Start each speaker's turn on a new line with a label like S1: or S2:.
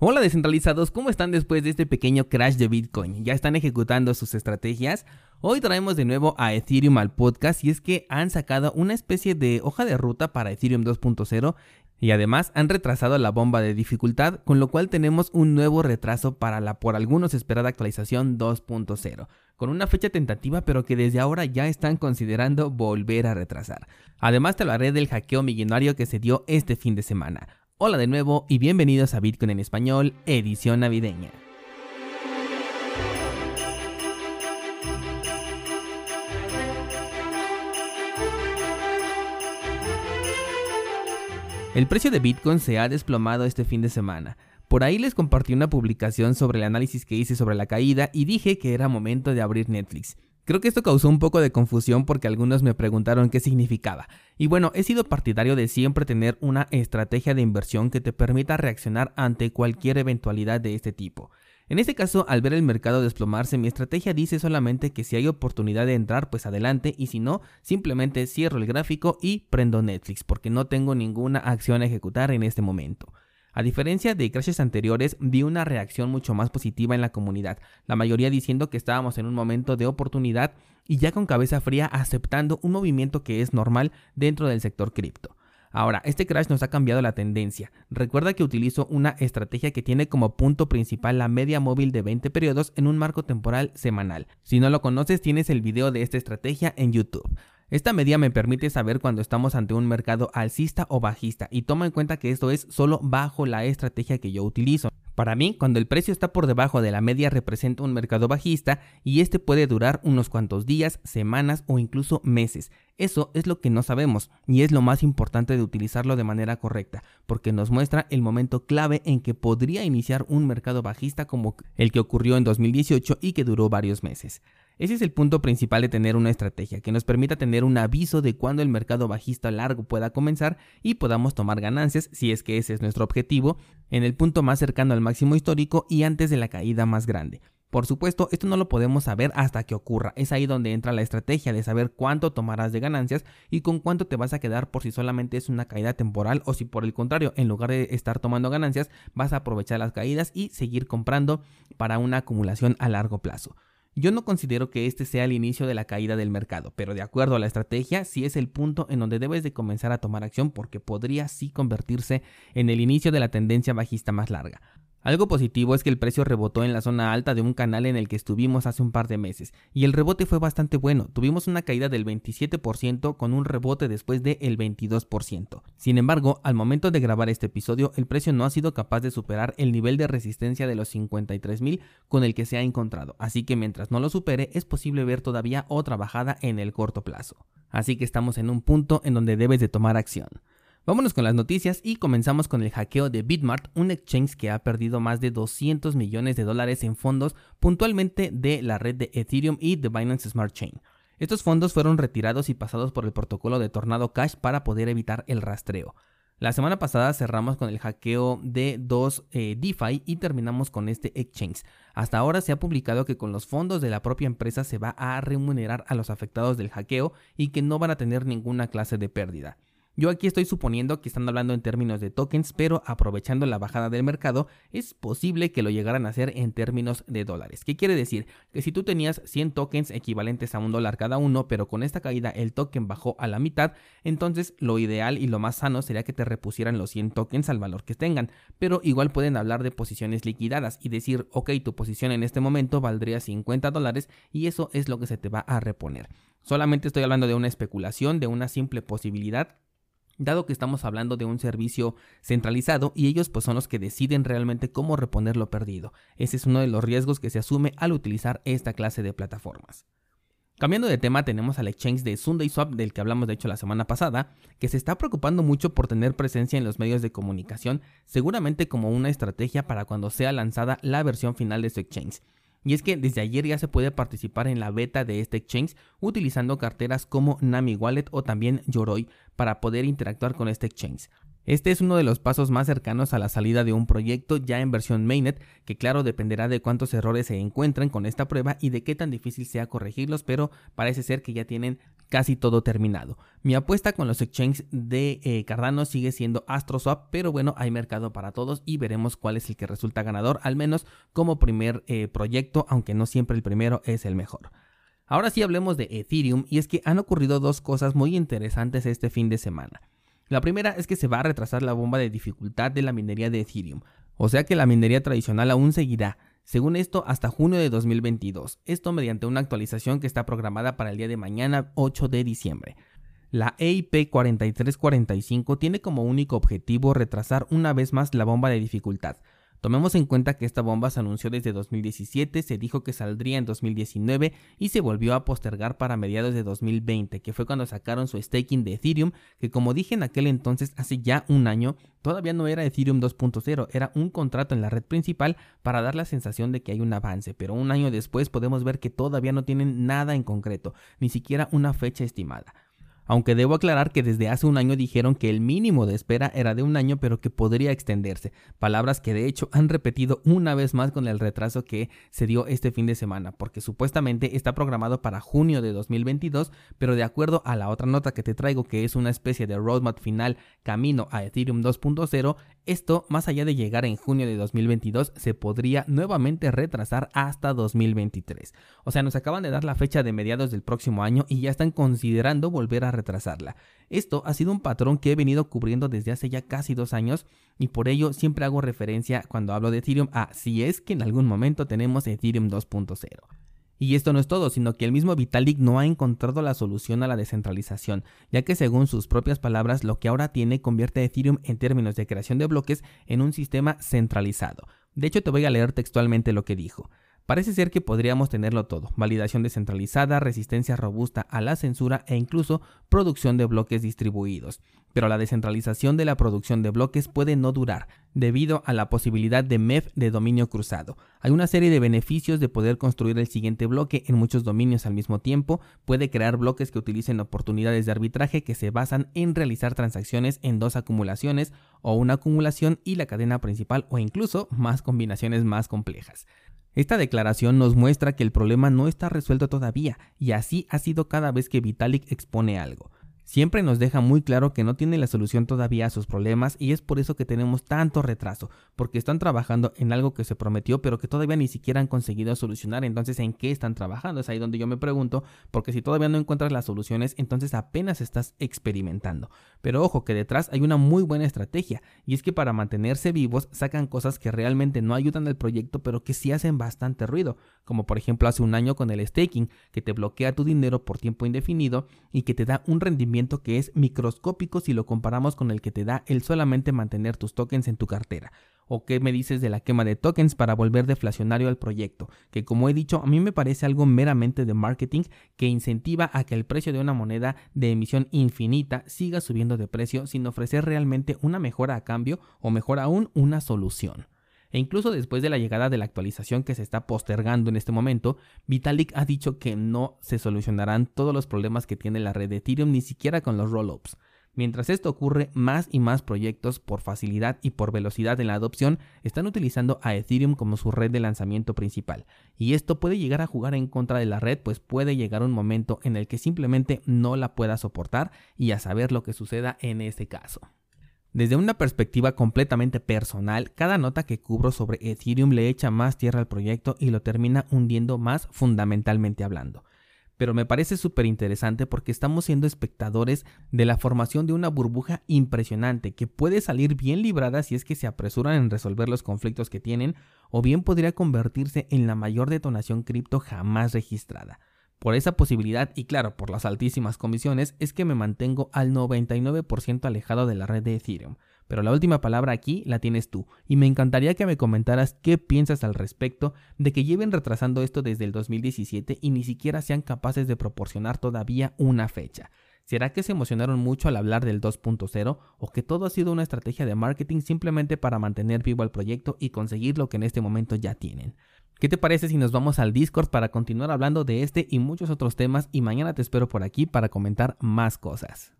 S1: Hola descentralizados, ¿cómo están después de este pequeño crash de Bitcoin? ¿Ya están ejecutando sus estrategias? Hoy traemos de nuevo a Ethereum al podcast y es que han sacado una especie de hoja de ruta para Ethereum 2.0 y además han retrasado la bomba de dificultad, con lo cual tenemos un nuevo retraso para la por algunos esperada actualización 2.0, con una fecha tentativa pero que desde ahora ya están considerando volver a retrasar. Además te hablaré del hackeo millonario que se dio este fin de semana. Hola de nuevo y bienvenidos a Bitcoin en español, edición navideña. El precio de Bitcoin se ha desplomado este fin de semana. Por ahí les compartí una publicación sobre el análisis que hice sobre la caída y dije que era momento de abrir Netflix. Creo que esto causó un poco de confusión porque algunos me preguntaron qué significaba. Y bueno, he sido partidario de siempre tener una estrategia de inversión que te permita reaccionar ante cualquier eventualidad de este tipo. En este caso, al ver el mercado desplomarse, mi estrategia dice solamente que si hay oportunidad de entrar, pues adelante, y si no, simplemente cierro el gráfico y prendo Netflix, porque no tengo ninguna acción a ejecutar en este momento. A diferencia de crashes anteriores, vi una reacción mucho más positiva en la comunidad, la mayoría diciendo que estábamos en un momento de oportunidad y ya con cabeza fría aceptando un movimiento que es normal dentro del sector cripto. Ahora, este crash nos ha cambiado la tendencia. Recuerda que utilizo una estrategia que tiene como punto principal la media móvil de 20 periodos en un marco temporal semanal. Si no lo conoces, tienes el video de esta estrategia en YouTube. Esta medida me permite saber cuando estamos ante un mercado alcista o bajista y toma en cuenta que esto es solo bajo la estrategia que yo utilizo. Para mí, cuando el precio está por debajo de la media representa un mercado bajista y este puede durar unos cuantos días, semanas o incluso meses. Eso es lo que no sabemos y es lo más importante de utilizarlo de manera correcta, porque nos muestra el momento clave en que podría iniciar un mercado bajista como el que ocurrió en 2018 y que duró varios meses. Ese es el punto principal de tener una estrategia, que nos permita tener un aviso de cuándo el mercado bajista largo pueda comenzar y podamos tomar ganancias, si es que ese es nuestro objetivo, en el punto más cercano al máximo histórico y antes de la caída más grande. Por supuesto, esto no lo podemos saber hasta que ocurra. Es ahí donde entra la estrategia de saber cuánto tomarás de ganancias y con cuánto te vas a quedar por si solamente es una caída temporal o si por el contrario, en lugar de estar tomando ganancias, vas a aprovechar las caídas y seguir comprando para una acumulación a largo plazo. Yo no considero que este sea el inicio de la caída del mercado, pero de acuerdo a la estrategia, sí es el punto en donde debes de comenzar a tomar acción porque podría sí convertirse en el inicio de la tendencia bajista más larga. Algo positivo es que el precio rebotó en la zona alta de un canal en el que estuvimos hace un par de meses, y el rebote fue bastante bueno, tuvimos una caída del 27% con un rebote después del 22%. Sin embargo, al momento de grabar este episodio, el precio no ha sido capaz de superar el nivel de resistencia de los 53.000 con el que se ha encontrado, así que mientras no lo supere es posible ver todavía otra bajada en el corto plazo. Así que estamos en un punto en donde debes de tomar acción. Vámonos con las noticias y comenzamos con el hackeo de Bitmart, un exchange que ha perdido más de 200 millones de dólares en fondos puntualmente de la red de Ethereum y de Binance Smart Chain. Estos fondos fueron retirados y pasados por el protocolo de Tornado Cash para poder evitar el rastreo. La semana pasada cerramos con el hackeo de dos eh, DeFi y terminamos con este exchange. Hasta ahora se ha publicado que con los fondos de la propia empresa se va a remunerar a los afectados del hackeo y que no van a tener ninguna clase de pérdida. Yo aquí estoy suponiendo que están hablando en términos de tokens, pero aprovechando la bajada del mercado, es posible que lo llegaran a hacer en términos de dólares. ¿Qué quiere decir? Que si tú tenías 100 tokens equivalentes a un dólar cada uno, pero con esta caída el token bajó a la mitad, entonces lo ideal y lo más sano sería que te repusieran los 100 tokens al valor que tengan. Pero igual pueden hablar de posiciones liquidadas y decir, ok, tu posición en este momento valdría 50 dólares y eso es lo que se te va a reponer. Solamente estoy hablando de una especulación, de una simple posibilidad dado que estamos hablando de un servicio centralizado y ellos pues son los que deciden realmente cómo reponer lo perdido. Ese es uno de los riesgos que se asume al utilizar esta clase de plataformas. Cambiando de tema, tenemos al exchange de SundaySwap del que hablamos de hecho la semana pasada, que se está preocupando mucho por tener presencia en los medios de comunicación, seguramente como una estrategia para cuando sea lanzada la versión final de su exchange. Y es que desde ayer ya se puede participar en la beta de este exchange utilizando carteras como Nami Wallet o también Yoroi para poder interactuar con este exchange. Este es uno de los pasos más cercanos a la salida de un proyecto ya en versión mainnet, que claro dependerá de cuántos errores se encuentren con esta prueba y de qué tan difícil sea corregirlos, pero parece ser que ya tienen casi todo terminado. Mi apuesta con los exchanges de eh, Cardano sigue siendo AstroSwap, pero bueno, hay mercado para todos y veremos cuál es el que resulta ganador, al menos como primer eh, proyecto, aunque no siempre el primero es el mejor. Ahora sí hablemos de Ethereum y es que han ocurrido dos cosas muy interesantes este fin de semana. La primera es que se va a retrasar la bomba de dificultad de la minería de Ethereum, o sea que la minería tradicional aún seguirá, según esto, hasta junio de 2022, esto mediante una actualización que está programada para el día de mañana 8 de diciembre. La EIP 4345 tiene como único objetivo retrasar una vez más la bomba de dificultad, Tomemos en cuenta que esta bomba se anunció desde 2017, se dijo que saldría en 2019 y se volvió a postergar para mediados de 2020, que fue cuando sacaron su staking de Ethereum, que como dije en aquel entonces hace ya un año, todavía no era Ethereum 2.0, era un contrato en la red principal para dar la sensación de que hay un avance, pero un año después podemos ver que todavía no tienen nada en concreto, ni siquiera una fecha estimada aunque debo aclarar que desde hace un año dijeron que el mínimo de espera era de un año pero que podría extenderse, palabras que de hecho han repetido una vez más con el retraso que se dio este fin de semana, porque supuestamente está programado para junio de 2022, pero de acuerdo a la otra nota que te traigo que es una especie de roadmap final camino a Ethereum 2.0, esto más allá de llegar en junio de 2022 se podría nuevamente retrasar hasta 2023. O sea, nos acaban de dar la fecha de mediados del próximo año y ya están considerando volver a retrasarla. Esto ha sido un patrón que he venido cubriendo desde hace ya casi dos años y por ello siempre hago referencia cuando hablo de Ethereum a si es que en algún momento tenemos Ethereum 2.0. Y esto no es todo, sino que el mismo Vitalik no ha encontrado la solución a la descentralización, ya que según sus propias palabras, lo que ahora tiene convierte a Ethereum en términos de creación de bloques en un sistema centralizado. De hecho, te voy a leer textualmente lo que dijo. Parece ser que podríamos tenerlo todo, validación descentralizada, resistencia robusta a la censura e incluso producción de bloques distribuidos. Pero la descentralización de la producción de bloques puede no durar, debido a la posibilidad de MEF de dominio cruzado. Hay una serie de beneficios de poder construir el siguiente bloque en muchos dominios al mismo tiempo, puede crear bloques que utilicen oportunidades de arbitraje que se basan en realizar transacciones en dos acumulaciones o una acumulación y la cadena principal o incluso más combinaciones más complejas. Esta declaración nos muestra que el problema no está resuelto todavía, y así ha sido cada vez que Vitalik expone algo siempre nos deja muy claro que no tiene la solución todavía a sus problemas y es por eso que tenemos tanto retraso, porque están trabajando en algo que se prometió pero que todavía ni siquiera han conseguido solucionar, entonces ¿en qué están trabajando? Es ahí donde yo me pregunto, porque si todavía no encuentras las soluciones, entonces apenas estás experimentando. Pero ojo que detrás hay una muy buena estrategia, y es que para mantenerse vivos sacan cosas que realmente no ayudan al proyecto pero que sí hacen bastante ruido, como por ejemplo hace un año con el staking, que te bloquea tu dinero por tiempo indefinido y que te da un que es microscópico si lo comparamos con el que te da el solamente mantener tus tokens en tu cartera. ¿O qué me dices de la quema de tokens para volver deflacionario al proyecto? Que como he dicho, a mí me parece algo meramente de marketing que incentiva a que el precio de una moneda de emisión infinita siga subiendo de precio sin ofrecer realmente una mejora a cambio o mejor aún una solución. E incluso después de la llegada de la actualización que se está postergando en este momento, Vitalik ha dicho que no se solucionarán todos los problemas que tiene la red de Ethereum ni siquiera con los rollups. Mientras esto ocurre, más y más proyectos por facilidad y por velocidad en la adopción están utilizando a Ethereum como su red de lanzamiento principal. Y esto puede llegar a jugar en contra de la red, pues puede llegar un momento en el que simplemente no la pueda soportar y a saber lo que suceda en ese caso. Desde una perspectiva completamente personal, cada nota que cubro sobre Ethereum le echa más tierra al proyecto y lo termina hundiendo más fundamentalmente hablando. Pero me parece súper interesante porque estamos siendo espectadores de la formación de una burbuja impresionante que puede salir bien librada si es que se apresuran en resolver los conflictos que tienen o bien podría convertirse en la mayor detonación cripto jamás registrada. Por esa posibilidad y claro, por las altísimas comisiones, es que me mantengo al 99% alejado de la red de Ethereum. Pero la última palabra aquí la tienes tú, y me encantaría que me comentaras qué piensas al respecto de que lleven retrasando esto desde el 2017 y ni siquiera sean capaces de proporcionar todavía una fecha. ¿Será que se emocionaron mucho al hablar del 2.0 o que todo ha sido una estrategia de marketing simplemente para mantener vivo el proyecto y conseguir lo que en este momento ya tienen? ¿Qué te parece si nos vamos al Discord para continuar hablando de este y muchos otros temas y mañana te espero por aquí para comentar más cosas?